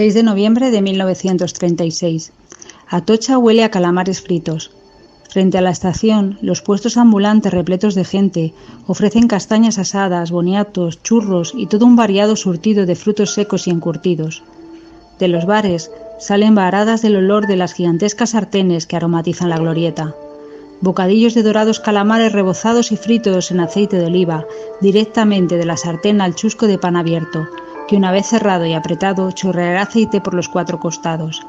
6 de noviembre de 1936. Atocha huele a calamares fritos. Frente a la estación, los puestos ambulantes repletos de gente ofrecen castañas asadas, boniatos, churros y todo un variado surtido de frutos secos y encurtidos. De los bares salen varadas del olor de las gigantescas sartenes que aromatizan la glorieta. Bocadillos de dorados calamares rebozados y fritos en aceite de oliva, directamente de la sartén al chusco de pan abierto, que una vez cerrado y apretado chorreará aceite por los cuatro costados.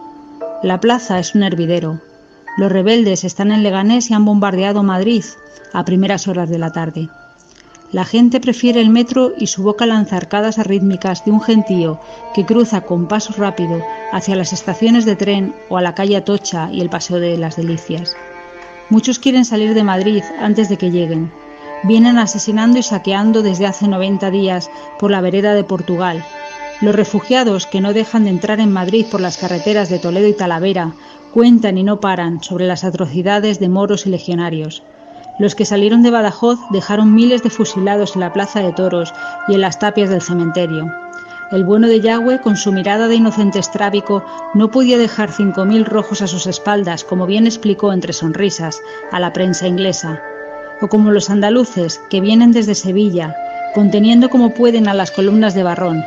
La plaza es un hervidero, los rebeldes están en Leganés y han bombardeado Madrid a primeras horas de la tarde. La gente prefiere el metro y su boca lanza arcadas arrítmicas de un gentío que cruza con paso rápido hacia las estaciones de tren o a la calle Atocha y el Paseo de las Delicias. Muchos quieren salir de Madrid antes de que lleguen. Vienen asesinando y saqueando desde hace 90 días por la vereda de Portugal. Los refugiados que no dejan de entrar en Madrid por las carreteras de Toledo y Talavera cuentan y no paran sobre las atrocidades de moros y legionarios. Los que salieron de Badajoz dejaron miles de fusilados en la plaza de toros y en las tapias del cementerio. El bueno de Yahweh, con su mirada de inocente estrábico, no podía dejar cinco mil rojos a sus espaldas, como bien explicó entre sonrisas a la prensa inglesa. O como los andaluces, que vienen desde Sevilla, conteniendo como pueden a las columnas de Barrón,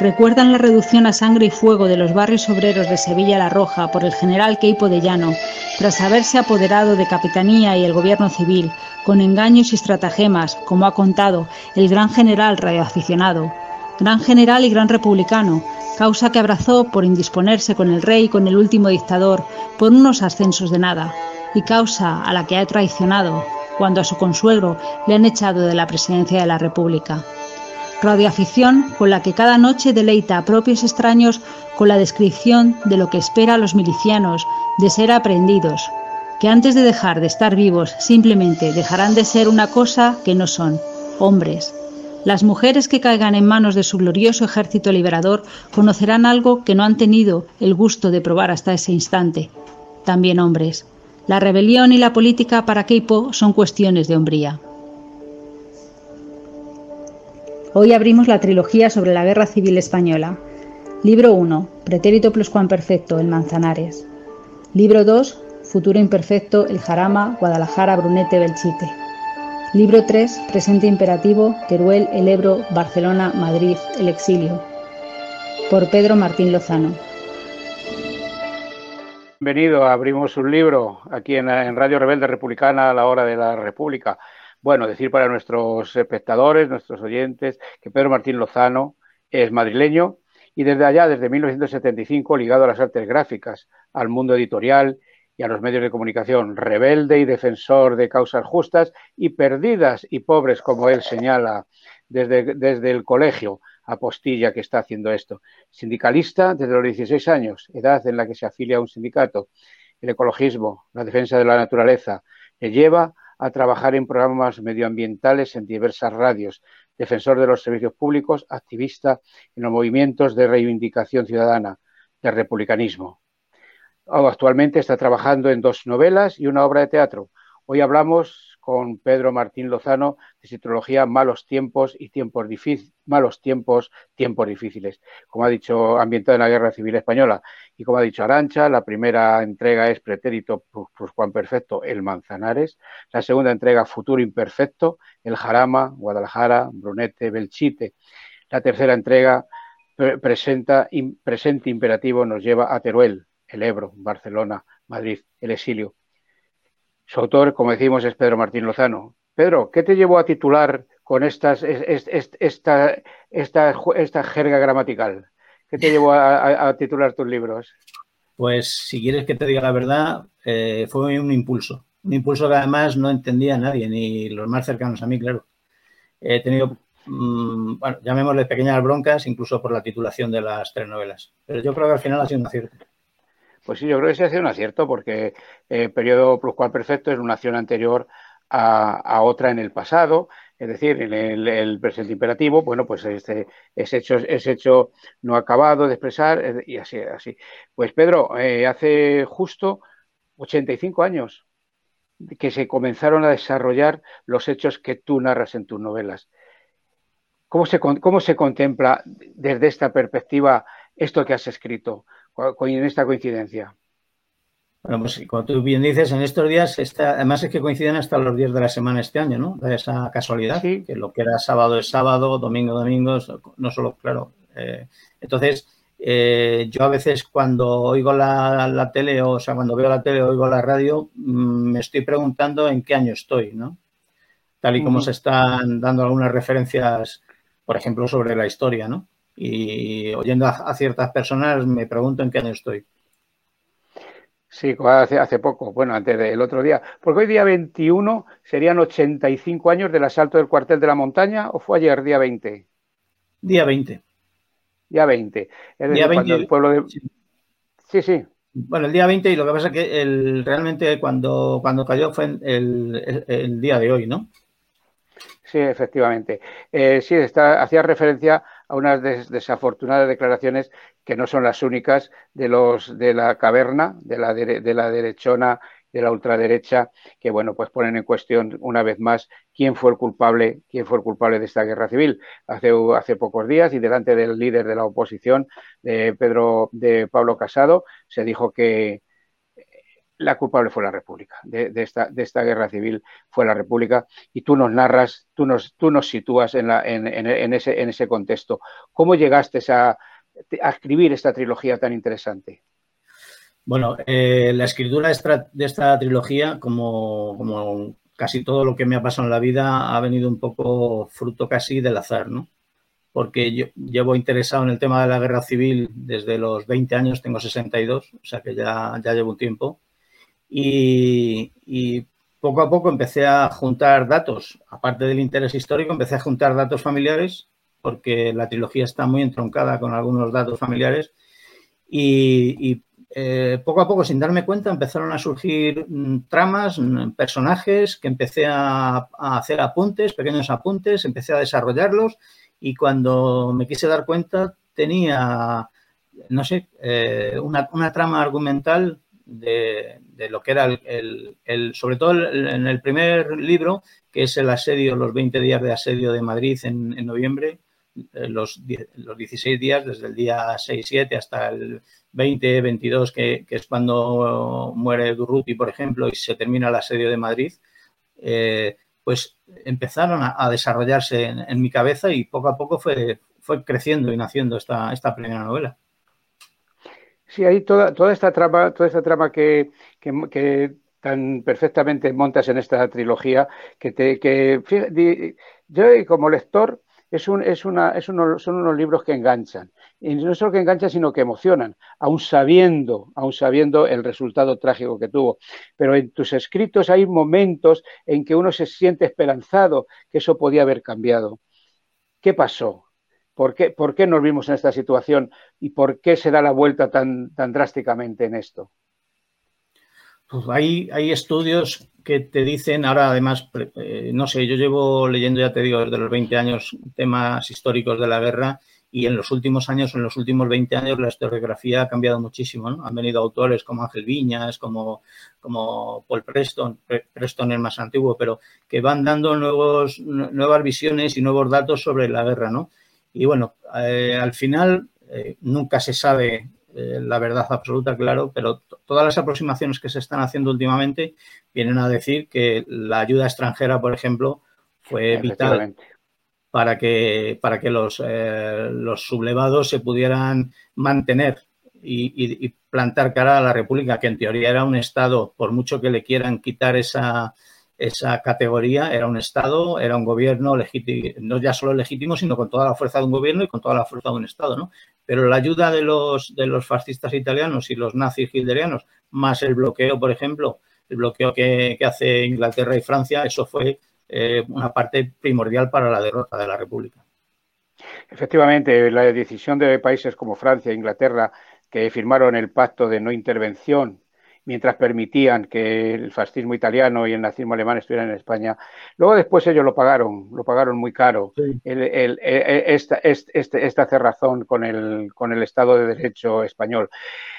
recuerdan la reducción a sangre y fuego de los barrios obreros de Sevilla la Roja por el general Queipo de Llano, tras haberse apoderado de Capitanía y el gobierno civil, con engaños y estratagemas, como ha contado el gran general radioaficionado, gran general y gran republicano, causa que abrazó por indisponerse con el rey y con el último dictador por unos ascensos de nada, y causa a la que ha traicionado cuando a su consuegro le han echado de la presidencia de la República radioafición con la que cada noche deleita a propios extraños con la descripción de lo que espera a los milicianos de ser aprendidos, que antes de dejar de estar vivos simplemente dejarán de ser una cosa que no son, hombres. Las mujeres que caigan en manos de su glorioso ejército liberador conocerán algo que no han tenido el gusto de probar hasta ese instante, también hombres. La rebelión y la política para Keipo son cuestiones de hombría. Hoy abrimos la trilogía sobre la Guerra Civil Española. Libro 1, Pretérito Perfecto, El Manzanares. Libro 2, Futuro Imperfecto, El Jarama, Guadalajara, Brunete, Belchite. Libro 3, Presente Imperativo, Teruel, El Ebro, Barcelona, Madrid, El Exilio. Por Pedro Martín Lozano. Bienvenido, abrimos un libro aquí en, Radio Rebelde Republicana a la hora de la República. Bueno, decir para nuestros espectadores, nuestros oyentes, que Pedro Martín Lozano es madrileño y desde allá, desde 1975, ligado a las artes gráficas, al mundo editorial y a los medios de comunicación, rebelde y defensor de causas justas y perdidas y pobres, como él señala desde el colegio apostilla que está haciendo esto. Sindicalista desde los 16 años, edad en la que se afilia a un sindicato. El ecologismo, la defensa de la naturaleza, le lleva a trabajar en programas medioambientales en diversas radios, defensor de los servicios públicos, activista en los movimientos de reivindicación ciudadana, del republicanismo. Actualmente está trabajando en dos novelas y una obra de teatro. Hoy hablamos con Pedro Martín Lozano de su trilogía Malos tiempos y tiempos difíciles, malos tiempos, tiempos difíciles. Como ha dicho, ambientada en la Guerra Civil Española. Y como ha dicho Arancha, la primera entrega es Pretérito Juan Perfecto, El Manzanares. La segunda entrega, Futuro Imperfecto, El Jarama, Guadalajara, Brunete, Belchite. La tercera entrega, Presente Imperativo, nos lleva a Teruel, El Ebro, Barcelona, Madrid, El Exilio. Su autor, como decimos, es Pedro Martín Lozano. Pedro, ¿qué te llevó a titular con estas, esta, esta, jerga gramatical? ¿Qué te llevó a, titular tus libros? Pues, si quieres que te diga la verdad, eh, fue un impulso. Un impulso que además no entendía nadie, ni los más cercanos a mí, claro. He tenido, mm, bueno, llamémosle pequeñas broncas, incluso por la titulación de las tres novelas. Pero yo creo que al final ha sido un acierto. Pues sí, yo creo que se ha sido un acierto porque el eh, periodo pluscual perfecto es una acción anterior a, otra en el pasado, es decir, en el, presente imperativo, bueno, pues este, ese, hecho, hecho no acabado de expresar eh, y así, así. Pues Pedro, eh, hace justo 85 años que se comenzaron a desarrollar los hechos que tú narras en tus novelas. ¿Cómo se, cómo se contempla desde esta perspectiva esto que has escrito en esta coincidencia? Bueno, pues como tú bien dices, en estos días, está, además es que coinciden hasta los días de la semana este año, ¿no? De esa casualidad, que lo que era sábado es sábado, domingo, domingo, no solo, claro. Eh, entonces, eh, yo a veces cuando oigo la, tele, o, sea, cuando veo la tele o oigo la radio, mm, me estoy preguntando en qué año estoy, ¿no? Tal y como se están dando algunas referencias, por ejemplo, sobre la historia, ¿no? Y oyendo a ciertas personas me pregunto en qué año estoy. Sí, hace, hace poco, bueno, antes del otro día. Porque hoy día 21 serían 85 años del asalto del cuartel de la montaña, ¿o fue ayer, día 20? Día 20. Día 20. Es día 20. el pueblo de... Sí, sí. Bueno, el día 20 y lo que pasa es que el, realmente cuando, cuando cayó fue el, el, día de hoy, ¿no? Sí, efectivamente. Eh, sí, está, hacía referencia a unas desafortunadas declaraciones que no son las únicas de los de la caverna, de la, de la derechona, de la ultraderecha, que bueno, pues ponen en cuestión una vez más quién fue el culpable, quién fue el culpable de esta guerra civil. Hace, hace pocos días y delante del líder de la oposición, de Pedro, de Pablo Casado, se dijo que la culpable fue la República, de, esta, de esta guerra civil fue la República, y tú nos narras, tú nos, tú nos sitúas en, la, en, en, ese, en ese contexto. ¿Cómo llegaste a, a escribir esta trilogía tan interesante? Bueno, eh, la escritura de esta, trilogía, como, como, casi todo lo que me ha pasado en la vida, ha venido un poco fruto casi del azar, ¿no? Porque yo llevo interesado en el tema de la guerra civil desde los 20 años, tengo 62, o sea que ya, ya llevo un tiempo. Y, poco a poco empecé a juntar datos, aparte del interés histórico, empecé a juntar datos familiares porque la trilogía está muy entroncada con algunos datos familiares. Y, eh, poco a poco, sin darme cuenta, empezaron a surgir mm, tramas, mm, personajes que empecé a, hacer apuntes, pequeños apuntes, empecé a desarrollarlos. Y cuando me quise dar cuenta tenía, no sé, eh, una, trama argumental de, lo que era el, sobre todo en el primer libro, que es el asedio, los 20 días de asedio de Madrid en noviembre, eh, los, los 16 días, desde el día 6-7 hasta el 20-22, que, es cuando muere Durruti, por ejemplo, y se termina el asedio de Madrid, eh, pues empezaron a, desarrollarse en, mi cabeza y poco a poco fue, fue creciendo y naciendo esta, esta primera novela. Sí, hay toda, toda esta trama, toda esta trama que, que, tan perfectamente montas en esta trilogía, que te, que yo como lector es un, es una, es son unos libros que enganchan. Y no solo que enganchan, sino que emocionan, aún sabiendo, aún sabiendo el resultado trágico que tuvo. Pero en tus escritos hay momentos en que uno se siente esperanzado que eso podía haber cambiado. ¿Qué pasó? ¿Por qué, ¿Por qué nos vimos en esta situación y por qué se da la vuelta tan, drásticamente en esto? Pues hay, hay estudios que te dicen, ahora además, eh, no sé, yo llevo leyendo, ya te digo, desde los 20 años temas históricos de la guerra y en los últimos años, en los últimos 20 años, la historiografía ha cambiado muchísimo. ¿no? Han venido autores como Ángel Viñas, como, como Paul Preston, Preston es más antiguo, pero que van dando nuevos, nuevas visiones y nuevos datos sobre la guerra. ¿no? Y bueno, eh, al final eh, nunca se sabe eh, la verdad absoluta, claro, pero todas las aproximaciones que se están haciendo últimamente vienen a decir que la ayuda extranjera, por ejemplo, fue vital para que, para que los, los sublevados se pudieran mantener y, plantar cara a la República, que en teoría era un Estado, por mucho que le quieran quitar esa, esa categoría, era un Estado, era un gobierno legítimo, no ya solo legítimo, sino con toda la fuerza de un gobierno y con toda la fuerza de un Estado, ¿no? Pero la ayuda de los, de los fascistas italianos y los nazis hilderianos, más el bloqueo, por ejemplo, el bloqueo que, hace Inglaterra y Francia, eso fue eh, una parte primordial para la derrota de la República. Efectivamente, la decisión de países como Francia e Inglaterra que firmaron el pacto de no intervención mientras permitían que el fascismo italiano y el nazismo alemán estuvieran en España. Luego después ellos lo pagaron, lo pagaron muy caro, esta, este, esta, cerrazón con el, con el Estado de Derecho español.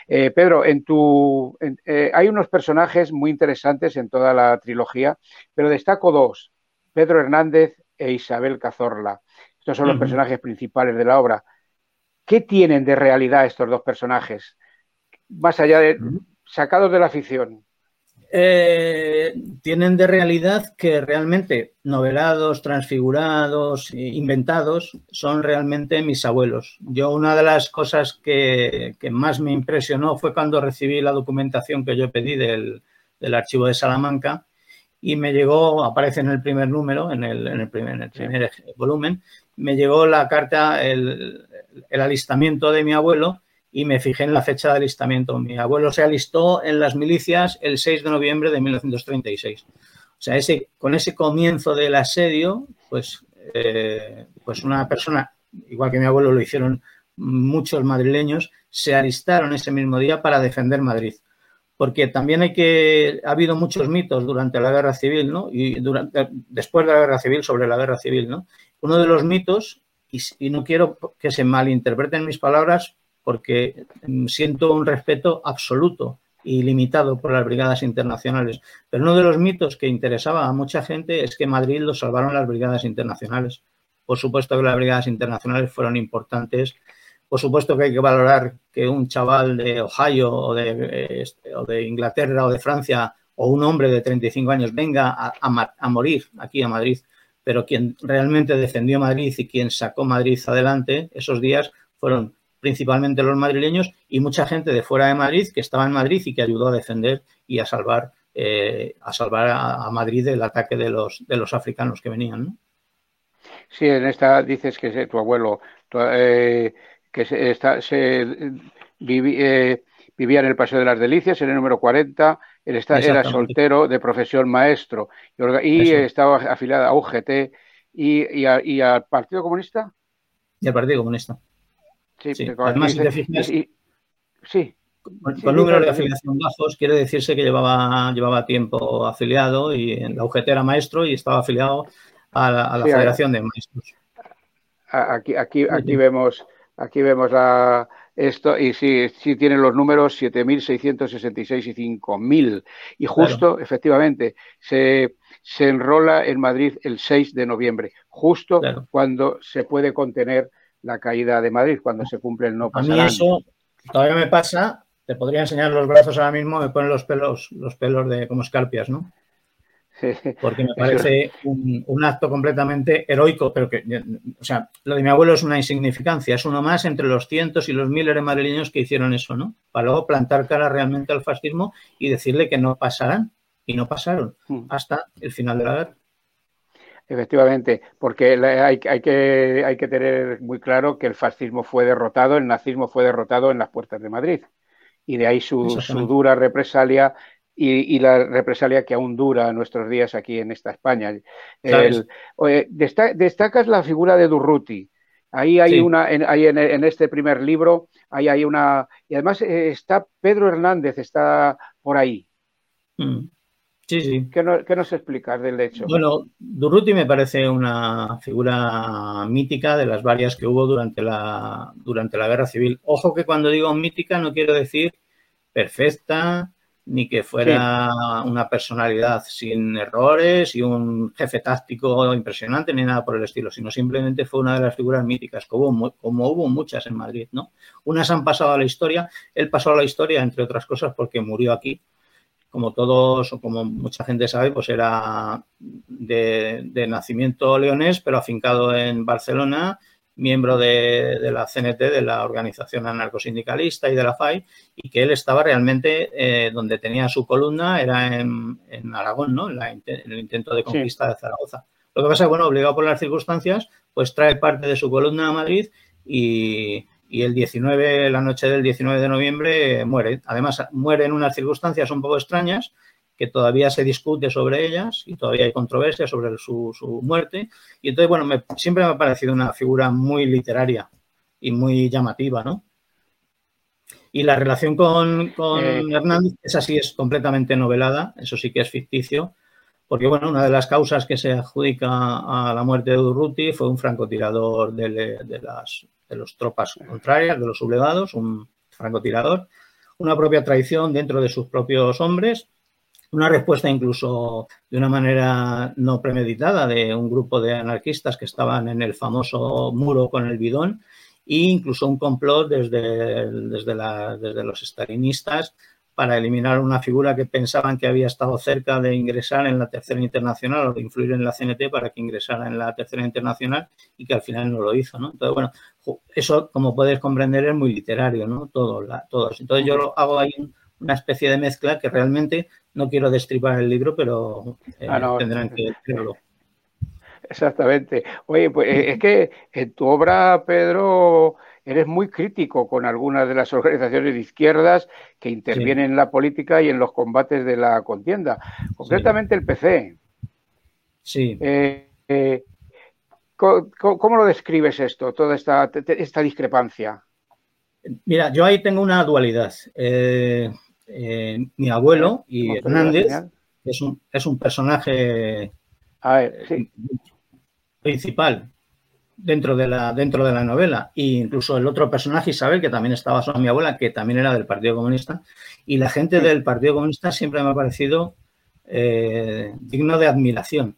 Eh, Pedro, en tu, eh, hay unos personajes muy interesantes en toda la trilogía, pero destaco dos, Pedro Hernández e Isabel Cazorla. Estos son los personajes principales de la obra. ¿qué tienen de realidad estos dos personajes? Más allá de sacados de la ficción. Eh, tienen de realidad que realmente novelados, transfigurados, inventados, son realmente mis abuelos. Yo una de las cosas que, más me impresionó fue cuando recibí la documentación que yo pedí del, archivo de Salamanca y me llegó, aparece en el primer número, en el, primer, volumen, me llegó la carta, el alistamiento de mi abuelo y me fijé en la fecha de alistamiento. Mi abuelo se alistó en las milicias el 6 de noviembre de 1936. O sea, ese, con ese comienzo del asedio, pues, eh, pues una persona, igual que mi abuelo lo hicieron muchos madrileños, se alistaron ese mismo día para defender Madrid. Porque también hay que, ha habido muchos mitos durante la guerra civil, ¿no? Y durante, después de la guerra civil, sobre la guerra civil, ¿no? Uno de los mitos, y, y no quiero que se malinterpreten mis palabras, porque mm, siento un respeto absoluto y limitado por las brigadas internacionales. Pero uno de los mitos que interesaba a mucha gente es que Madrid lo salvaron las brigadas internacionales. Por supuesto que las brigadas internacionales fueron importantes. Por supuesto que hay que valorar que un chaval de Ohio o de, de Inglaterra o de Francia o un hombre de 35 años venga a morir aquí a Madrid. Pero quien realmente defendió Madrid y quien sacó Madrid adelante esos días fueron principalmente los madrileños y mucha gente de fuera de Madrid que estaba en Madrid y que ayudó a defender y a salvar eh, a salvar a, Madrid del ataque de los de los africanos que venían. Sí, en esta dices que tu abuelo eh, que se, está, se eh, vivía en el Paseo de las Delicias, en el número 40, él está, era soltero de profesión maestro y, estaba afiliado a UGT y, y al Partido Comunista. Y al Partido Comunista. Sí, además, si te fijas, sí. Con, números de afiliación bajos quiere decirse que llevaba, llevaba tiempo afiliado y en la UGT era maestro y estaba afiliado a la, Federación de Maestros. Aquí, aquí, aquí vemos, aquí vemos la, esto y sí, sí tienen los números 7.666 y 5.000. Y justo, efectivamente, se, se enrola en Madrid el 6 de noviembre, justo cuando se puede contener la caída de Madrid cuando se cumple el no pasarán. A mí eso todavía me pasa, te podría enseñar los brazos ahora mismo, me ponen los pelos, los pelos de como escarpias, ¿no? Porque me parece un, acto completamente heroico, pero que, o sea, lo de mi abuelo es una insignificancia, es uno más entre los cientos y los miles de madrileños que hicieron eso, ¿no? Para luego plantar cara realmente al fascismo y decirle que no pasarán, y no pasaron hmm. hasta el final de la guerra. Efectivamente, porque hay, que, hay que tener muy claro que el fascismo fue derrotado, el nazismo fue derrotado en las puertas de Madrid. Y de ahí su, dura represalia y, la represalia que aún dura en nuestros días aquí en esta España. destacas la figura de Durruti. Ahí hay una, en, en, este primer libro, ahí hay una, y además eh, está Pedro Hernández, está por ahí. Mm. Sí, sí. ¿Qué, nos explicas del hecho? Bueno, Durruti me parece una figura mítica de las varias que hubo durante la, durante la Guerra Civil. Ojo que cuando digo mítica no quiero decir perfecta, ni que fuera una personalidad sin errores y un jefe táctico impresionante, ni nada por el estilo, sino simplemente fue una de las figuras míticas, como, como hubo muchas en Madrid, ¿no? Unas han pasado a la historia, él pasó a la historia, entre otras cosas, porque murió aquí, como todos o como mucha gente sabe, pues era de, nacimiento leonés, pero afincado en Barcelona, miembro de, la CNT, de la organización anarcosindicalista y de la FAI, y que él estaba realmente eh, donde tenía su columna, era en, Aragón, ¿no? En, el intento de conquista de Zaragoza. Lo que pasa es que, bueno, obligado por las circunstancias, pues trae parte de su columna a Madrid y, y el 19, la noche del 19 de noviembre, muere. Además, muere en unas circunstancias un poco extrañas, que todavía se discute sobre ellas y todavía hay controversia sobre su, muerte. Y entonces, bueno, siempre me ha parecido una figura muy literaria y muy llamativa, ¿no? Y la relación con, con eh, Hernández, esa sí es completamente novelada, eso sí que es ficticio, porque bueno, una de las causas que se adjudica a la muerte de Durruti fue un francotirador de, de las de las tropas contrarias, de los sublevados, un francotirador, una propia traición dentro de sus propios hombres, una respuesta incluso de una manera no premeditada de un grupo de anarquistas que estaban en el famoso muro con el bidón e incluso un complot desde, desde, desde los stalinistas para eliminar una figura que pensaban que había estado cerca de ingresar en la tercera internacional o de influir en la CNT para que ingresara en la tercera internacional y que al final no lo hizo, ¿no? Entonces, bueno, eso, como puedes comprender, es muy literario, ¿no? Todo, todos. Entonces yo hago ahí una especie de mezcla que realmente no quiero destripar el libro, pero eh, ah, tendrán que verlo. Exactamente. Oye, pues eh, es que en tu obra, Pedro, eres muy crítico con algunas de las organizaciones de izquierdas que intervienen en la política y en los combates de la contienda, concretamente el PC. Sí. Eh, eh, ¿cómo, lo describes esto, toda esta, esta, discrepancia? Mira, yo ahí tengo una dualidad. Eh, mi abuelo y Hernández es un, es un personaje principal dentro de la, dentro de la novela. E incluso el otro personaje, Isabel, que también estaba basado mi abuela, que también era del Partido Comunista. Y la gente del Partido Comunista siempre me ha parecido eh, digno de admiración.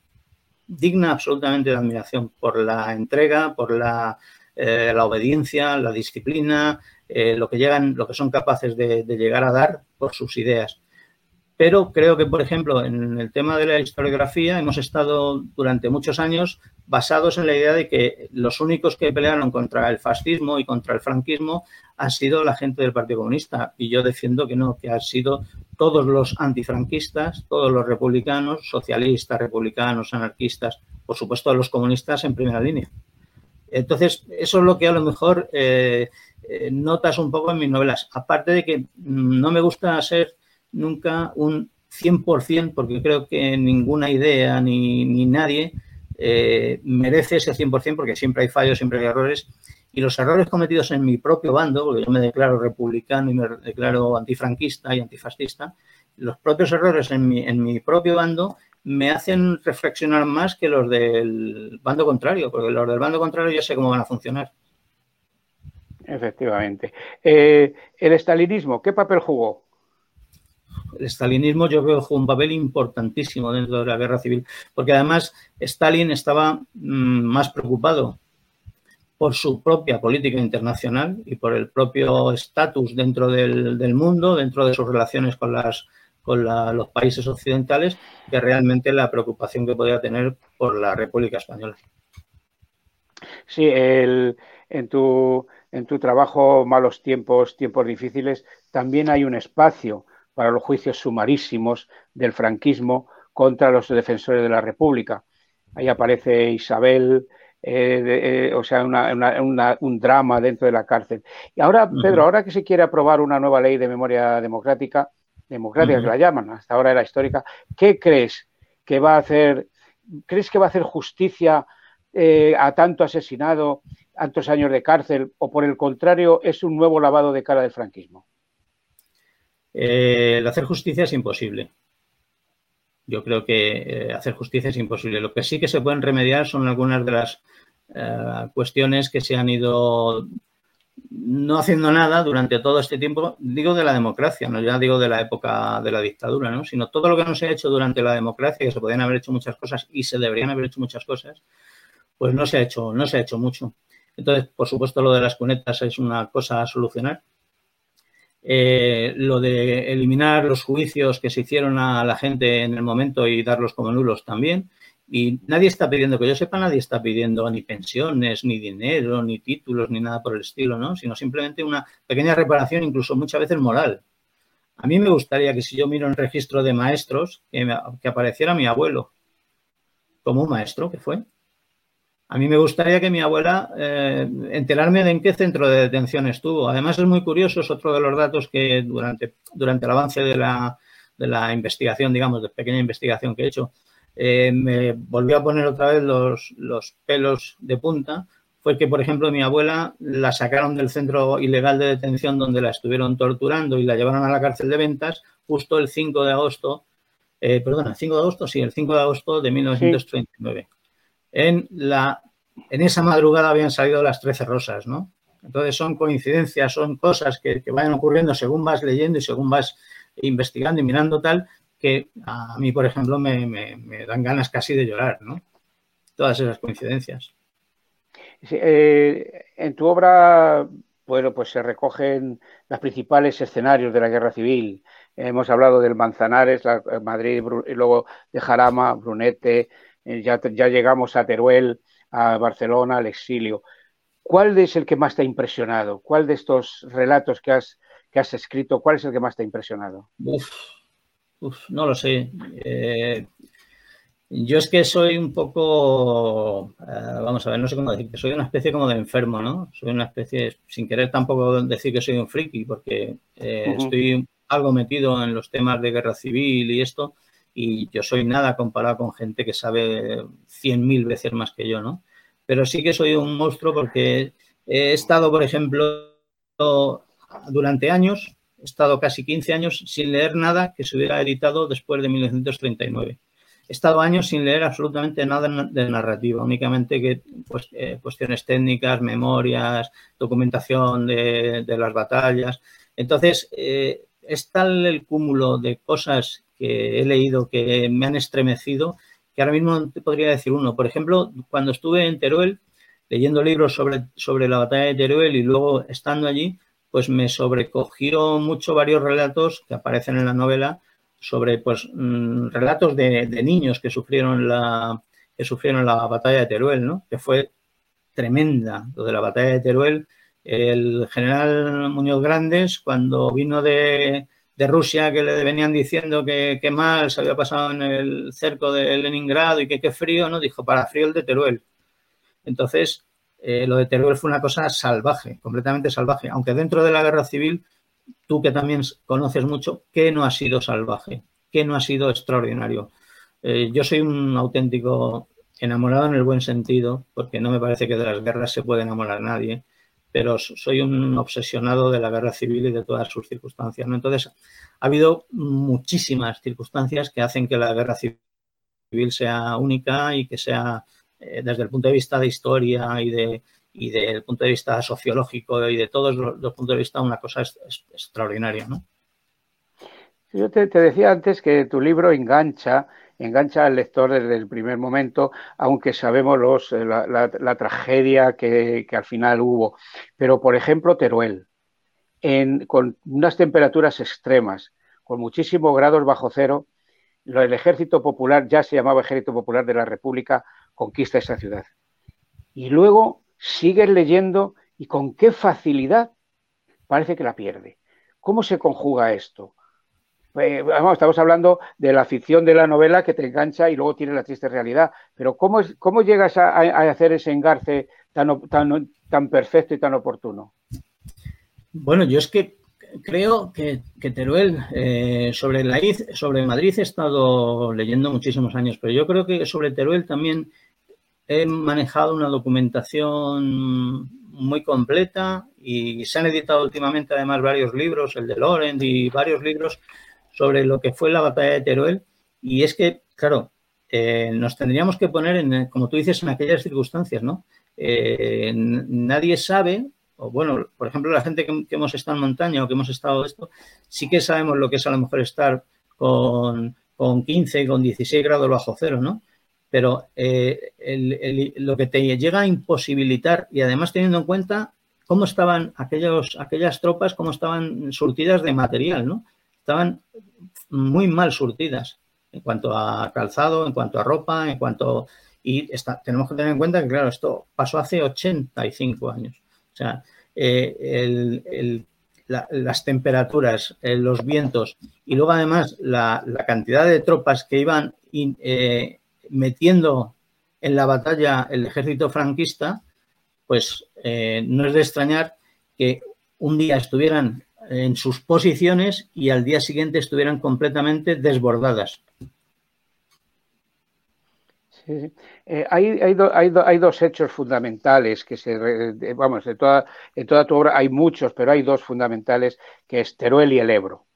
Digna absolutamente de admiración por la entrega, por la, eh, la obediencia, la disciplina, eh, lo que llegan, lo que son capaces de llegar a dar por sus ideas. Pero creo que, por ejemplo, en el tema de la historiografía hemos estado durante muchos años basados en la idea de que los únicos que pelearon contra el fascismo y contra el franquismo han sido la gente del Partido Comunista. Y yo defiendo que no, que han sido todos los antifranquistas, todos los republicanos, socialistas, republicanos, anarquistas, por supuesto los comunistas en primera línea. Entonces, eso es lo que a lo mejor eh, eh, notas un poco en mis novelas. Aparte de que no me gusta ser nunca un 100%, porque creo que ninguna idea ni, ni nadie eh, merece ese 100%, porque siempre hay fallos, siempre hay errores. Y los errores cometidos en mi propio bando, porque yo me declaro republicano y me declaro antifranquista y antifascista, los propios errores en mi, en mi propio bando me hacen reflexionar más que los del bando contrario, porque los del bando contrario ya sé cómo van a funcionar. Efectivamente. Eh, el estalinismo, ¿qué papel jugó? El stalinismo yo que jugó un papel importantísimo dentro de la guerra civil, porque además Stalin estaba mm, más preocupado por su propia política internacional y por el propio estatus dentro del, mundo, dentro de sus relaciones con, las, con los países occidentales, que realmente la preocupación que podía tener por la República Española. Sí, el, en, tu, en tu trabajo Malos tiempos, tiempos difíciles, también hay un espacio para los juicios sumarísimos del franquismo contra los defensores de la República. Ahí aparece Isabel, eh, eh, o sea, un drama dentro de la cárcel. Y ahora, Pedro, ahora que se quiere aprobar una nueva ley de memoria democrática, democrática que la llaman, hasta ahora era histórica, ¿qué crees que va a hacer? ¿Crees que va a hacer justicia eh, a tanto asesinado, tantos años de cárcel, o por el contrario, es un nuevo lavado de cara del franquismo? El hacer justicia es imposible. Yo creo que eh, hacer justicia es imposible. Lo que sí que se pueden remediar son algunas de las eh, cuestiones que se han ido no haciendo nada durante todo este tiempo, digo de la democracia, no ya digo de la época de la dictadura, ¿no? sino todo lo que no se ha hecho durante la democracia, que se podían haber hecho muchas cosas y se deberían haber hecho muchas cosas, pues no se ha hecho, no se ha hecho mucho. Entonces, por supuesto, lo de las cunetas es una cosa a solucionar, eh, lo de eliminar los juicios que se hicieron a la gente en el momento y darlos como nulos también. Y nadie está pidiendo, que yo sepa, nadie está pidiendo ni pensiones, ni dinero, ni títulos, ni nada por el estilo, ¿no? Sino simplemente una pequeña reparación, incluso muchas veces moral. A mí me gustaría que si yo miro el registro de maestros, que apareciera mi abuelo como un maestro que fue, a mí me gustaría que mi abuela eh, enterarme de en qué centro de detención estuvo. Además, es muy curioso, es otro de los datos que durante, durante el avance de la, de la investigación, digamos, de pequeña investigación que he hecho, eh, me volvió a poner otra vez los, los pelos de punta. Fue que, por ejemplo, mi abuela la sacaron del centro ilegal de detención donde la estuvieron torturando y la llevaron a la cárcel de ventas justo el 5 de agosto, eh, perdón, el 5 de agosto, sí, el 5 de agosto de 1939 en, la, en esa madrugada habían salido las trece rosas, ¿no? Entonces son coincidencias, son cosas que, que vayan ocurriendo según vas leyendo y según vas investigando y mirando tal, que a mí, por ejemplo, me, dan ganas casi de llorar, ¿no? Todas esas coincidencias. Eh, en tu obra bueno, pues se recogen los principales escenarios de la guerra civil. Hemos hablado del Manzanares, eh, Madrid, y luego de Jarama, Brunete, ya, ya, llegamos a Teruel, a Barcelona, al exilio. ¿Cuál es el que más te ha impresionado? ¿Cuál de estos relatos que has, que has escrito, cuál es el que más te ha impresionado? Uf, no lo sé. Eh, yo es que soy un poco, eh, vamos a ver, no sé cómo decir, que soy una especie como de enfermo, ¿no? Soy una especie, sin querer tampoco decir que soy un friki, porque eh, estoy algo metido en los temas de guerra civil y esto, y yo soy nada comparado con gente que sabe cien mil veces más que yo, ¿no? Pero sí que soy un monstruo porque he estado, por ejemplo, durante años, he estado casi 15 años sin leer nada que se hubiera editado después de 1939 he estado años sin leer absolutamente nada de narrativa, únicamente que, pues, eh, cuestiones técnicas, memorias, documentación de, las batallas. Entonces, eh, es tal el cúmulo de cosas que he leído que me han estremecido que ahora mismo te podría decir uno. Por ejemplo, cuando estuve en Teruel, leyendo libros sobre, sobre la batalla de Teruel y luego estando allí, pues me sobrecogió mucho varios relatos que aparecen en la novela sobre pues, mm, relatos de, niños que sufrieron, la, que sufrieron la batalla de Teruel, ¿no? que fue tremenda lo de la batalla de Teruel. El general Muñoz Grandes, cuando vino de, Rusia, que le venían diciendo que, qué mal se había pasado en el cerco de Leningrado y que qué frío, ¿no? dijo, para frío el de Teruel. Entonces, eh, lo de Teruel fue una cosa salvaje, completamente salvaje, aunque dentro de la guerra civil tú que también conoces mucho, ¿qué no ha sido salvaje? ¿Qué no ha sido extraordinario? Eh, yo soy un auténtico enamorado en el buen sentido, porque no me parece que de las guerras se puede enamorar nadie, pero soy un obsesionado de la guerra civil y de todas sus circunstancias. Entonces, ha habido muchísimas circunstancias que hacen que la guerra civil sea única y que sea, eh, desde el punto de vista de historia y de, y desde punto de vista sociológico y de todos los, puntos de vista una cosa extraordinaria, ¿no? Yo te, decía antes que tu libro engancha, engancha al lector desde el primer momento, aunque sabemos los, la, tragedia que, al final hubo. Pero, por ejemplo, Teruel, con unas temperaturas extremas, con muchísimos grados bajo cero, el ejército popular, ya se llamaba ejército popular de la República, conquista esa ciudad. Y luego sigues leyendo y con qué facilidad parece que la pierde. ¿Cómo se conjuga esto? Eh, estamos hablando de la ficción de la novela que te engancha y luego tiene la triste realidad, pero ¿cómo, es, cómo llegas a, hacer ese engarce tan, tan, tan perfecto y tan oportuno? Bueno, yo es que creo que, Teruel, eh, sobre, la, sobre Madrid he estado leyendo muchísimos años, pero yo creo que sobre Teruel también he manejado una documentación muy completa y se han editado últimamente además varios libros, el de Lorenz y varios libros sobre lo que fue la batalla de Teruel. Y es que, claro, eh, nos tendríamos que poner, en, como tú dices, en aquellas circunstancias, ¿no? Eh, nadie sabe, o bueno, por ejemplo, la gente que, hemos estado en montaña o que hemos estado esto, sí que sabemos lo que es a lo mejor estar con, con 15, con 16 grados bajo cero, ¿no? pero eh, lo que te llega a imposibilitar y además teniendo en cuenta cómo estaban aquellas tropas, cómo estaban surtidas de material, ¿no? Estaban muy mal surtidas en cuanto a calzado, en cuanto a ropa, en cuanto... Y tenemos que tener en cuenta que, claro, esto pasó hace 85 años. O sea, eh, las temperaturas, eh, los vientos y luego además la, cantidad de tropas que iban metiendo en la batalla el ejército franquista, pues eh, no es de extrañar que un día estuvieran en sus posiciones y al día siguiente estuvieran completamente desbordadas. Eh, hay, hay, dos hechos fundamentales que se, vamos, en toda, en toda tu obra hay muchos, pero hay dos fundamentales, que es Teruel y el Ebro.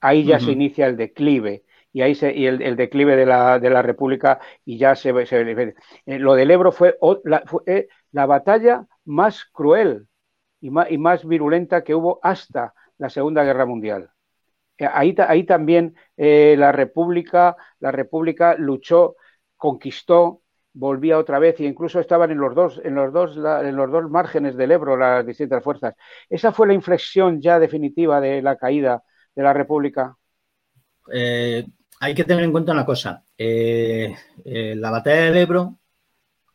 Ahí ya se inicia el declive y ahí se, y el, declive de la, de la, República y ya se, ve eh, lo del Ebro fue, la, eh, la batalla más cruel y más, y más, virulenta que hubo hasta la Segunda Guerra Mundial. Eh, ahí, ahí también la República, la República luchó, conquistó volvía otra vez e incluso estaban en los dos, en los dos, en los dos márgenes del Ebro las distintas fuerzas. Esa fue la inflexión ya definitiva de la caída de la República. Eh, hay que tener en cuenta una cosa. Eh, eh, la batalla del Ebro,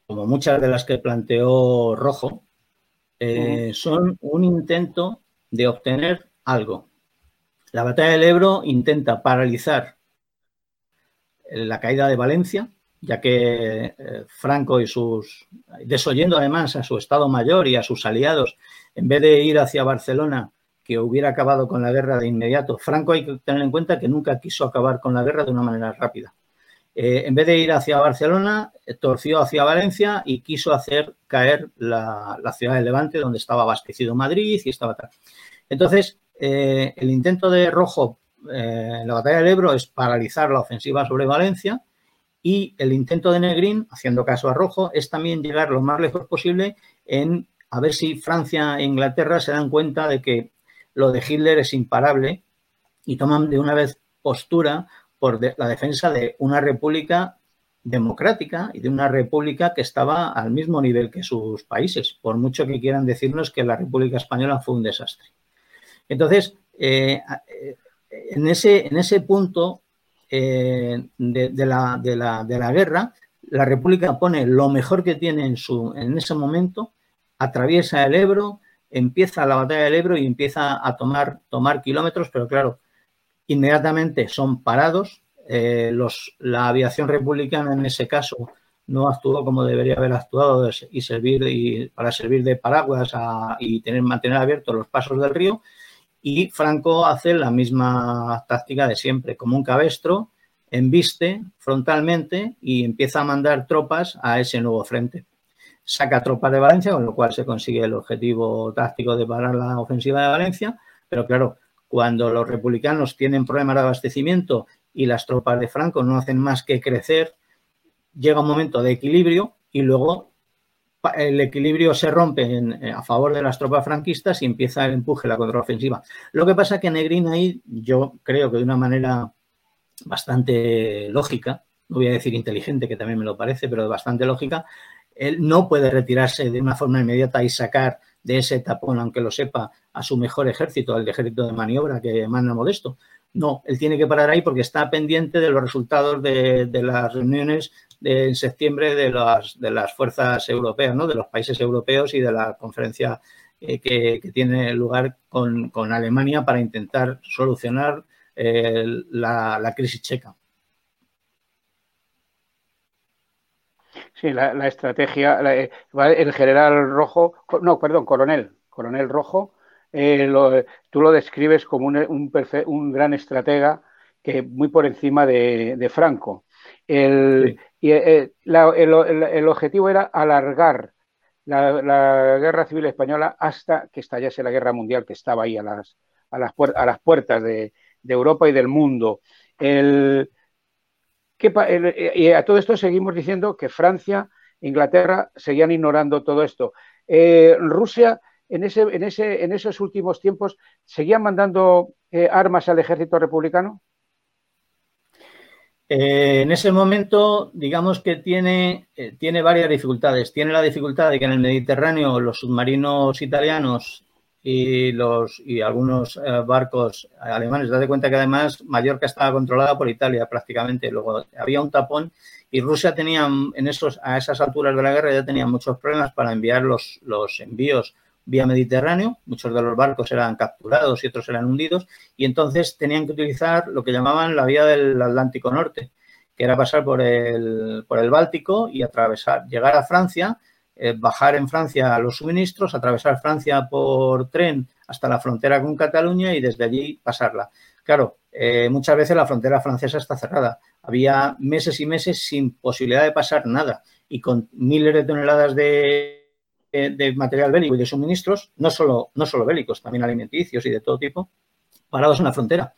como muchas de las que planteó Rojo, son un intento de obtener algo. La batalla del Ebro intenta paralizar la caída de Valencia, ya que eh, Franco y sus, desoyendo además a su Estado Mayor y a sus aliados, en vez de ir hacia Barcelona, que hubiera acabado con la guerra de inmediato, Franco hay que tener en cuenta que nunca quiso acabar con la guerra de una manera rápida. Eh, en vez de ir hacia Barcelona, torció hacia Valencia y quiso hacer caer la, ciudad de Levante, donde estaba abastecido Madrid y estaba tal. Entonces, eh, el intento de Rojo en la batalla del Ebro es paralizar la ofensiva sobre Valencia, y el intento de Negrín, haciendo caso a Rojo, es también llegar lo más lejos posible en a ver si Francia e Inglaterra se dan cuenta de que lo de Hitler es imparable y toman de una vez postura por la defensa de una república democrática y de una república que estaba al mismo nivel que sus países, por mucho que quieran decirnos que la República Española fue un desastre. Entonces, eh, eh, en, ese, en ese punto, eh, de, la, de, la, de, la, guerra, la República pone lo mejor que tiene en, su, en ese momento, atraviesa el Ebro, empieza la batalla del Ebro y empieza a tomar, tomar kilómetros, pero claro, inmediatamente son parados. Los, la aviación republicana en ese caso no actuó como debería haber actuado y servir y para servir de paraguas y tener, mantener abiertos los pasos del río y Franco hace la misma táctica de siempre, como un cabestro, embiste frontalmente y empieza a mandar tropas a ese nuevo frente. Saca tropas de Valencia, con lo cual se consigue el objetivo táctico de parar la ofensiva de Valencia, pero claro, cuando los republicanos tienen problemas de abastecimiento y las tropas de Franco no hacen más que crecer, llega un momento de equilibrio y luego el equilibrio se rompe eh, a favor de las tropas franquistas y empieza el empuje, la contraofensiva. Lo que pasa que Negrín ahí, yo creo que de una manera bastante lógica, no voy a decir inteligente, que también me lo parece, pero bastante lógica, él no puede retirarse de una forma inmediata y sacar de ese tapón, aunque lo sepa, a su mejor ejército, al ejército de maniobra que manda Modesto. No, él tiene que parar ahí porque está pendiente de los resultados de las reuniones en septiembre de las, de las fuerzas europeas, ¿no? de los países europeos y de la conferencia eh, que, tiene lugar con, Alemania para intentar solucionar eh, la, crisis checa. Sí, la, estrategia, eh, el general Rojo, no, perdón, coronel, coronel Rojo, tú lo describes como un, un, gran estratega que muy por encima de, Franco. El, y eh, el, objetivo era alargar la, guerra civil española hasta que estallase la guerra mundial que estaba ahí a las, a las, a las puertas de, Europa y del mundo. y a todo esto seguimos diciendo que Francia, Inglaterra seguían ignorando todo esto. Eh, Rusia, en, ese, en, ese, en esos últimos tiempos, ¿seguían mandando eh, armas al ejército republicano? Eh, en ese momento, digamos que tiene, eh, tiene varias dificultades. Tiene la dificultad de que en el Mediterráneo los submarinos italianos y, los, y algunos eh, barcos alemanes, date cuenta que además Mallorca estaba controlada por Italia prácticamente. Luego había un tapón y Rusia tenía en esos, a esas alturas de la guerra ya tenía muchos problemas para enviar los, los envíos vía Mediterráneo, muchos de los barcos eran capturados y otros eran hundidos, y entonces tenían que utilizar lo que llamaban la vía del Atlántico Norte, que era pasar por el, por el Báltico y atravesar, llegar a Francia, eh, bajar en Francia los suministros, atravesar Francia por tren hasta la frontera con Cataluña y desde allí pasarla. Claro, eh, muchas veces la frontera francesa está cerrada. Había meses y meses sin posibilidad de pasar nada y con miles de toneladas de de, material bélico y de suministros, no solo, no solo bélicos, también alimenticios y de todo tipo, parados en la frontera.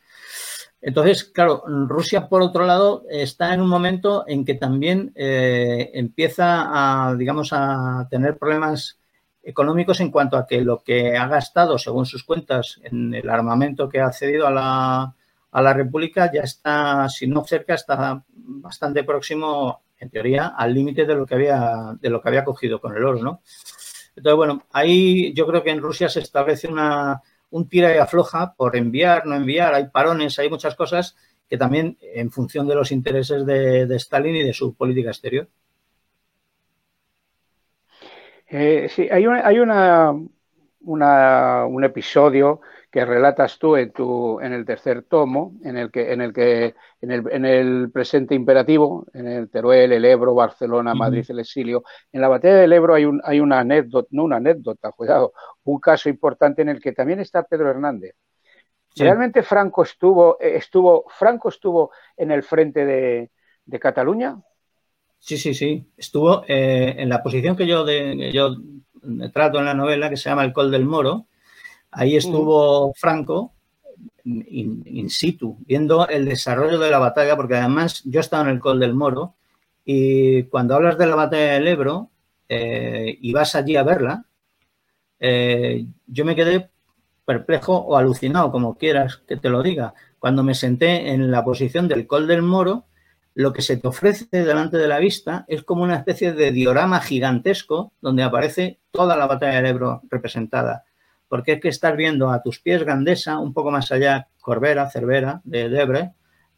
Entonces, claro, Rusia, por otro lado, está en un momento en que también eh, empieza a, digamos, a tener problemas económicos en cuanto a que lo que ha gastado, según sus cuentas, en el armamento que ha cedido a la, a la República ya está, si no cerca, está bastante próximo en teoría, al límite de lo que había, de lo que había cogido con el oro, ¿no? Entonces, bueno, ahí yo creo que en Rusia se establece una, un tira y afloja por enviar, no enviar, hay parones, hay muchas cosas que también en función de los intereses de, Stalin y de su política exterior. Eh, sí, hay, hay una, un episodio que relatas tú en, tu, en el tercer tomo, en el que, en el que en el, en el presente imperativo, en el Teruel, el Ebro, Barcelona, Madrid, el exilio. En la batalla del Ebro hay, un, hay una anécdota, no una anécdota, cuidado, un caso importante en el que también está Pedro Hernández. ¿Realmente Franco estuvo, eh, estuvo, Franco estuvo en el frente de, de Cataluña? Sí, sí, sí. Estuvo eh, en la posición que yo, de, yo trato en la novela, que se llama El Col del Moro. Ahí estuvo Franco in, situ, viendo el desarrollo de la batalla, porque además yo estaba en el Col del Moro y cuando hablas de la batalla del Ebro eh, y vas allí a verla, eh, yo me quedé perplejo o alucinado, como quieras que te lo diga. Cuando me senté en la posición del Col del Moro, lo que se te ofrece delante de la vista es como una especie de diorama gigantesco donde aparece toda la batalla del Ebro representada. Porque es que estás viendo a tus pies Gandesa, un poco más allá Corbera, Cervera, de Debre,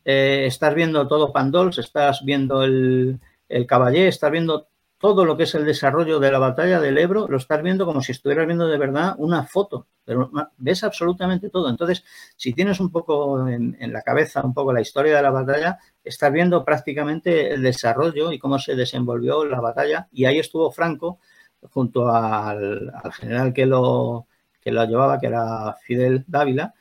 eh, estás viendo todo Pandols, estás viendo el, el Caballé, estás viendo todo lo que es el desarrollo de la batalla del Ebro, lo estás viendo como si estuvieras viendo de verdad una foto, pero ves absolutamente todo. Entonces, si tienes un poco en, la cabeza un poco la historia de la batalla, estás viendo prácticamente el desarrollo y cómo se desenvolvió la batalla. Y ahí estuvo Franco junto al, al general que lo, que lo llevaba, que era Fidel Dávila,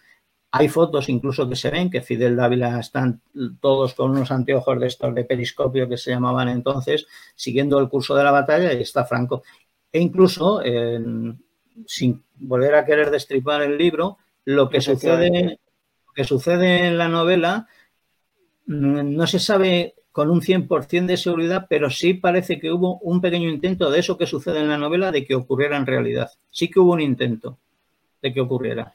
hay fotos incluso que se ven que Fidel Dávila están todos con unos anteojos de estos de periscopio que se llamaban entonces, siguiendo el curso de la batalla y está Franco. E incluso, sin volver a querer destripar el libro, lo que sucede, que sucede en la novela mm, no se sabe con un 100% de seguridad, pero sí parece que hubo un pequeño intento de eso que sucede en la novela de que ocurriera en realidad. Sí que hubo un intento de que ocurriera.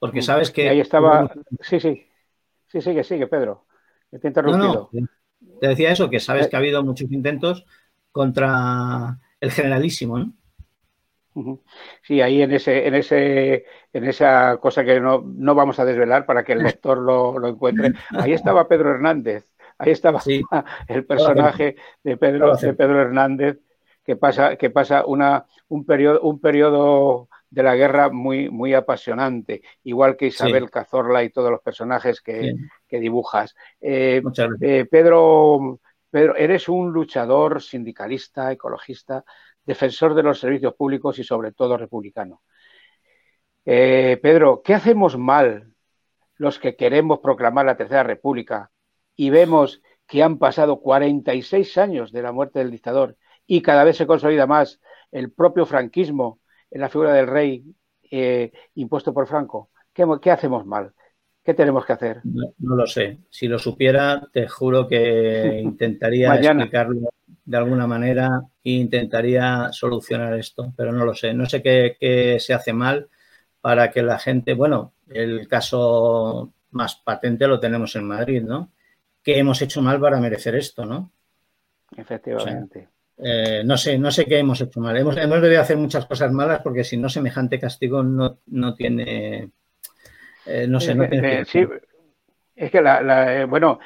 Porque mm, sabes que... Ahí estaba... Sí, sí. Sí, sigue, sigue, Pedro. Te he interrumpido. Te decía eso, que sabes eh. que ha habido muchos intentos contra el generalísimo, ¿no? Sí, ahí en ese, en ese, en esa cosa que no, vamos a desvelar para que el lector lo, encuentre. Ahí estaba Pedro Hernández, ahí estaba el personaje de Pedro, de Pedro Hernández que pasa, que pasa una, un periodo, un periodo de la guerra muy, muy apasionante, igual que Isabel Cazorla y todos los personajes que, dibujas. Eh, eh, Pedro, Pedro, eres un luchador sindicalista, ecologista, defensor de los servicios públicos y sobre todo republicano. Eh, Pedro, ¿qué hacemos mal los que queremos proclamar la Tercera República y vemos que han pasado 46 años de la muerte del dictador y cada vez se consolida más el propio franquismo la figura del rey eh, impuesto por Franco? ¿Qué, hacemos mal? ¿Qué tenemos que hacer? No, lo sé. Si lo supiera, te juro que intentaría explicarlo de alguna manera e intentaría solucionar esto, pero no lo sé. No sé qué, se hace mal para que la gente, bueno, el caso más patente lo tenemos en Madrid, ¿no? ¿Qué hemos hecho mal para merecer esto, no? Efectivamente. Eh, no sé, no sé qué hemos hecho mal. Hemos, hemos, debido hacer muchas cosas malas porque si no, semejante castigo no, no tiene. Eh, no sé, no tiene. sí, es que, la, eh, bueno,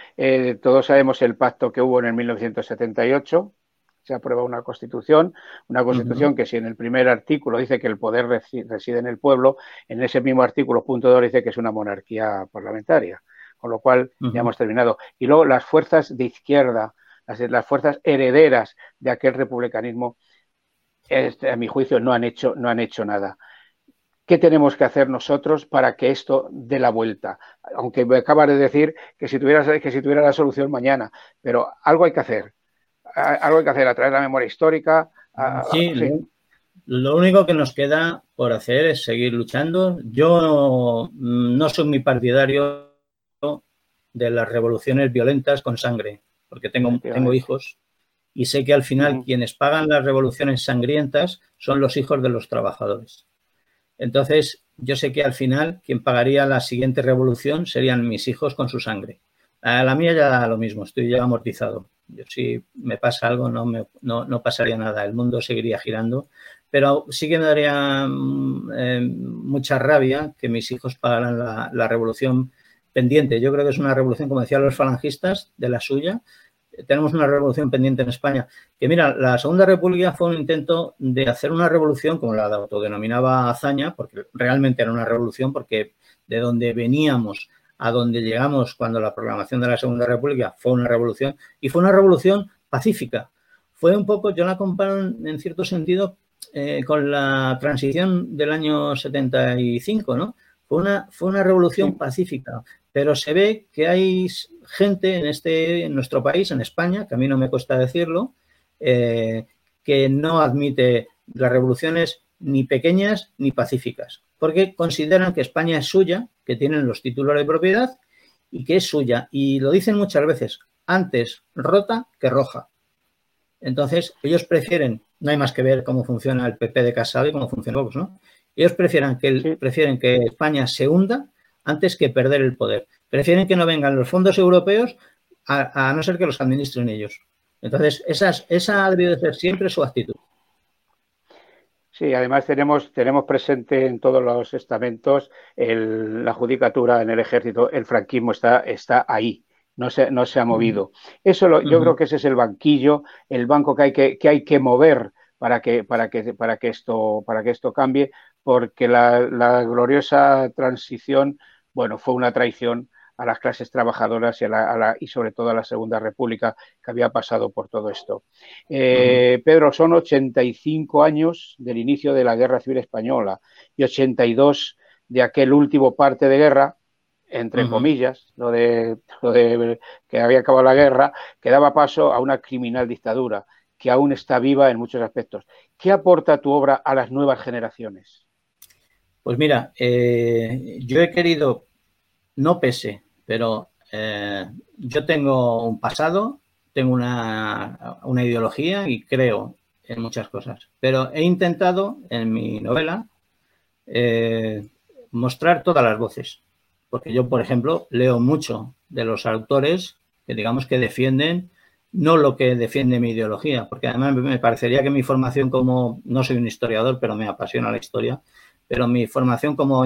todos sabemos el pacto que hubo en el 1978. Se aprueba una constitución, una constitución que si en el primer artículo dice que el poder reside en el pueblo, en ese mismo artículo, punto 2, dice que es una monarquía parlamentaria. Con lo cual ya hemos terminado. Y luego las fuerzas de izquierda, las, fuerzas herederas de aquel republicanismo, este, a mi juicio, no han hecho, no han hecho nada. ¿Qué tenemos que hacer nosotros para que esto dé la vuelta? Aunque me acabas de decir que si tuvieras que si tuviera la solución mañana, pero algo hay que hacer. Algo hay que hacer a través de la memoria histórica. sí, Lo único que nos queda por hacer es seguir luchando. Yo no soy muy partidario de las revoluciones violentas con sangre porque tengo, tengo hijos, y sé que al final quienes pagan las revoluciones sangrientas son los hijos de los trabajadores. Entonces, yo sé que al final quien pagaría la siguiente revolución serían mis hijos con su sangre. A la mía ya da lo mismo, estoy ya amortizado. Yo si me pasa algo no, me, no, pasaría nada, el mundo seguiría girando, pero sí que me daría mm, eh, mucha rabia que mis hijos pagaran la, la revolución pendiente. Yo creo que es una revolución, como decían los falangistas, de la suya, tenemos una revolución pendiente en España. Que mira, la Segunda República fue un intento de hacer una revolución, como la autodenominaba Azaña, porque realmente era una revolución, porque de donde veníamos a donde llegamos cuando la programación de la Segunda República fue una revolución, y fue una revolución pacífica. Fue un poco, yo la comparo en, cierto sentido eh, con la transición del año 75, ¿no? Fue una, fue una revolución pacífica, pero se ve que hay gente en, este, en nuestro país, en España, que a mí no me cuesta decirlo, eh, que no admite las revoluciones ni pequeñas ni pacíficas, porque consideran que España es suya, que tienen los títulos de propiedad y que es suya. Y lo dicen muchas veces, antes rota que roja. Entonces, ellos prefieren, no hay más que ver cómo funciona el PP de Casado y cómo funciona Vox, ¿no? Ellos prefieren que, prefieren que España se hunda antes que perder el poder. Prefieren que no vengan los fondos europeos a, no ser que los administren ellos. Entonces, esa ha debido de ser siempre su actitud. Sí, además tenemos, tenemos presente en todos los estamentos la judicatura en el ejército, el franquismo está, está ahí, no se, no se ha movido. Eso yo creo que ese es el banquillo, el banco que hay que, que, hay que mover para que, para, que, para, que esto, para que esto cambie, porque la, la gloriosa transición bueno, fue una traición a las clases trabajadoras y, a la, y sobre todo a la Segunda República que había pasado por todo esto. Eh, Pedro, son 85 años del inicio de la Guerra Civil Española y 82 de aquel último parte de guerra, entre comillas, lo de, lo de que había acabado la guerra, que daba paso a una criminal dictadura que aún está viva en muchos aspectos. ¿Qué aporta tu obra a las nuevas generaciones? Pues mira, eh, yo he querido, no pese, pero eh, yo tengo un pasado, tengo una, ideología y creo en muchas cosas, pero he intentado en mi novela eh, mostrar todas las voces, porque yo, por ejemplo, leo mucho de los autores que digamos que defienden no lo que defiende mi ideología, porque además me parecería que mi formación como, no soy un historiador, pero me apasiona la historia, pero mi formación como,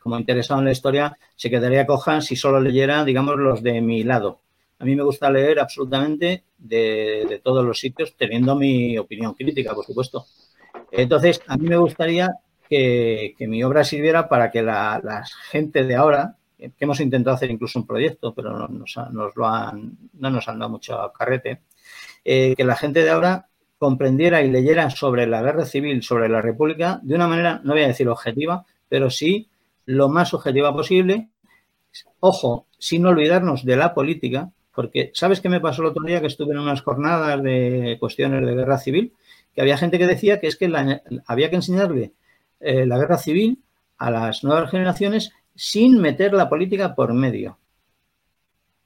como interesado en la historia se quedaría coja si solo leyera, digamos, los de mi lado. A mí me gusta leer absolutamente de, todos los sitios, teniendo mi opinión crítica, por supuesto. Entonces, a mí me gustaría que, mi obra sirviera para que la, gente de ahora, que hemos intentado hacer incluso un proyecto, pero no nos, lo han, no nos han dado mucho carrete, eh, que la gente de ahora comprendiera y leyera sobre la guerra civil, sobre la República, de una manera, no voy a decir objetiva, pero sí lo más objetiva posible. Ojo, sin olvidarnos de la política, porque ¿sabes qué me pasó el otro día que estuve en unas jornadas de cuestiones de guerra civil? Que había gente que decía que es que había que enseñarle eh, la guerra civil a las nuevas generaciones sin meter la política por medio.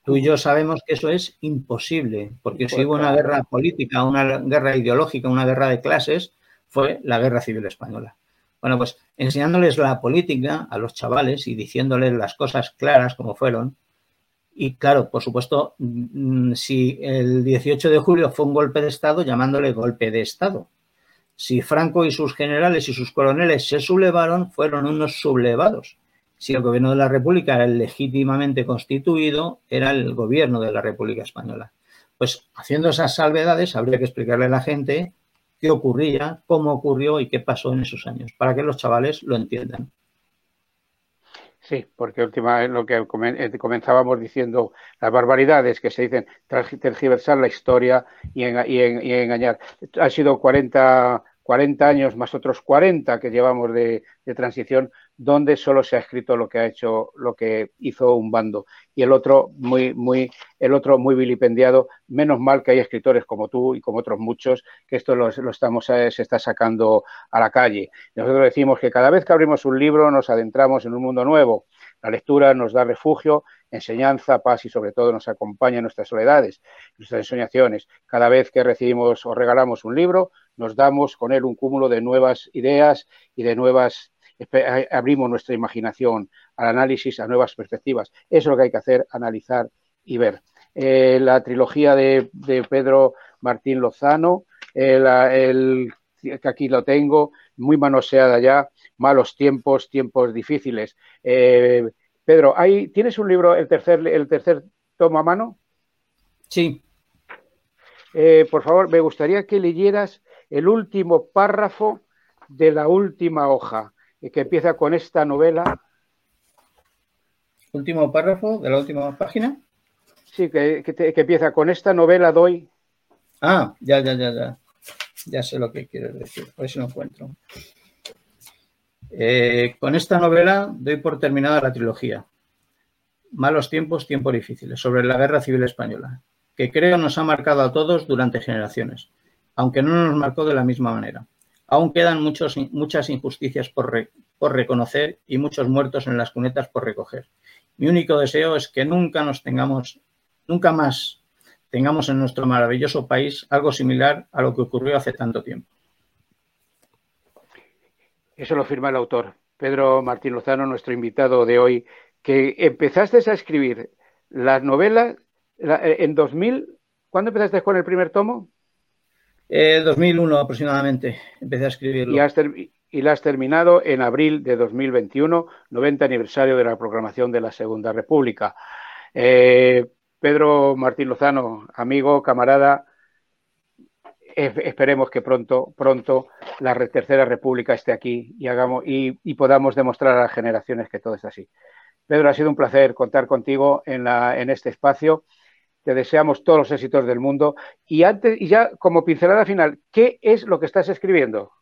Tú y yo sabemos que eso es imposible, porque si hubo una guerra política, una guerra ideológica, una guerra de clases, fue la guerra civil española. Bueno, pues enseñándoles la política a los chavales y diciéndoles las cosas claras como fueron. Y claro, por supuesto, mm, si el 18 de julio fue un golpe de Estado, llamándole golpe de Estado. Si Franco y sus generales y sus coroneles se sublevaron, fueron unos sublevados si el gobierno de la República era legítimamente constituido, era el gobierno de la República Española. Pues haciendo esas salvedades, habría que explicarle a la gente qué ocurría, cómo ocurrió y qué pasó en esos años, para que los chavales lo entiendan. Sí, porque última lo que eh, comenzábamos diciendo, las barbaridades que se dicen, tergiversar la historia y, engañar. Ha sido 40, 40 años más otros 40 que llevamos de transición donde solo se ha escrito lo que ha hecho, lo que hizo un bando y el otro muy, muy, el otro muy vilipendiado. Menos mal que hay escritores como tú y como otros muchos que esto lo, estamos eh, se está sacando a la calle. Nosotros decimos que cada vez que abrimos un libro nos adentramos en un mundo nuevo. La lectura nos da refugio, enseñanza, paz y sobre todo nos acompaña en nuestras soledades, nuestras ensoñaciones. Cada vez que recibimos o regalamos un libro, nos damos con él un cúmulo de nuevas ideas y de nuevas abrimos nuestra imaginación al análisis, a nuevas perspectivas. Eso es lo que hay que hacer, analizar y ver. eh, la trilogía de, Pedro Martín Lozano, el, que aquí lo tengo, muy manoseada ya, malos tiempos, tiempos difíciles. Eh, Pedro, ¿hay, ¿tienes un libro, el tercer, el tercer tomo a mano? Sí. Eh, por favor, me gustaría que leyeras el último párrafo de la última hoja, que empieza con esta novela. Último párrafo de la última página. Sí, que, empieza con esta novela doy. Ah, ya, ya, ya, ya. Ya sé lo que quieres decir, por eso no encuentro. Eh, con esta novela doy por terminada la trilogía. Malos tiempos, tiempos difíciles, sobre la guerra civil española, que creo nos ha marcado a todos durante generaciones, aunque no nos marcó de la misma manera. Aún quedan muchos, muchas injusticias por, por reconocer y muchos muertos en las cunetas por recoger. Mi único deseo es que nunca nos tengamos nunca más tengamos en nuestro maravilloso país algo similar a lo que ocurrió hace tanto tiempo. Eso lo firma el autor, Pedro Martín Lozano, nuestro invitado de hoy, que empezaste a escribir las novelas eh, en 2000. ¿Cuándo empezaste con el primer tomo? Eh, 2001 aproximadamente, empecé a escribirlo. Y, y la has terminado en abril de 2021, 90 aniversario de la proclamación de la Segunda República. Eh, Pedro Martín Lozano, amigo, camarada, esperemos que pronto, pronto la Tercera República esté aquí y hagamos y, podamos demostrar a las generaciones que todo es así. Pedro, ha sido un placer contar contigo en, la, en este espacio. Te deseamos todos los éxitos del mundo. Y antes, y ya como pincelada final, ¿qué es lo que estás escribiendo?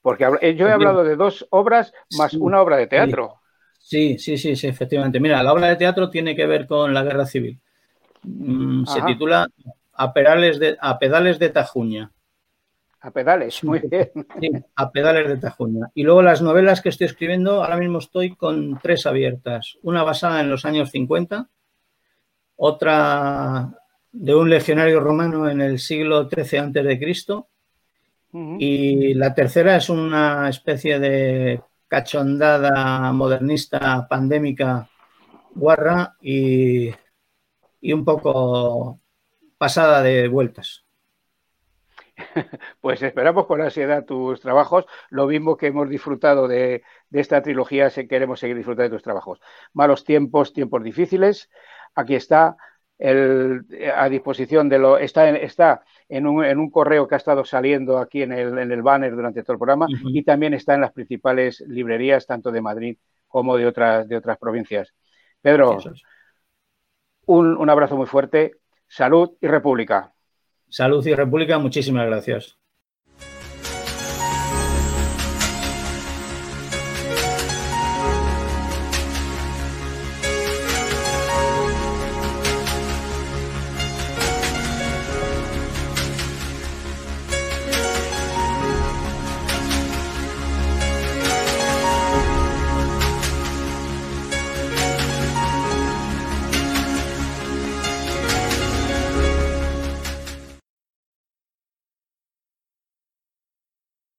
Porque yo he hablado de dos obras más una obra de teatro. Sí, sí, sí, sí, efectivamente. Mira, la obra de teatro tiene que ver con la guerra civil. Mm, se titula a pedales, de, a pedales de Tajuña. A pedales, muy bien. Sí, a pedales de Tajuña. Y luego las novelas que estoy escribiendo, ahora mismo estoy con tres abiertas. Una basada en los años 50, otra de un legionario romano en el siglo XIII antes de Cristo, y la tercera es una especie de cachondada modernista pandémica guarra y y un poco pasada de vueltas. Pues esperamos con ansiedad tus trabajos, lo mismo que hemos disfrutado de, esta trilogía, queremos seguir disfrutando de tus trabajos. Malos tiempos, tiempos difíciles. Aquí está el, a disposición de lo está en, está en un, en un, correo que ha estado saliendo aquí en el, en el banner durante todo el programa y también está en las principales librerías tanto de Madrid como de otras de otras provincias. Pedro, un, abrazo muy fuerte. Salud y República. Salud y República, muchísimas gracias.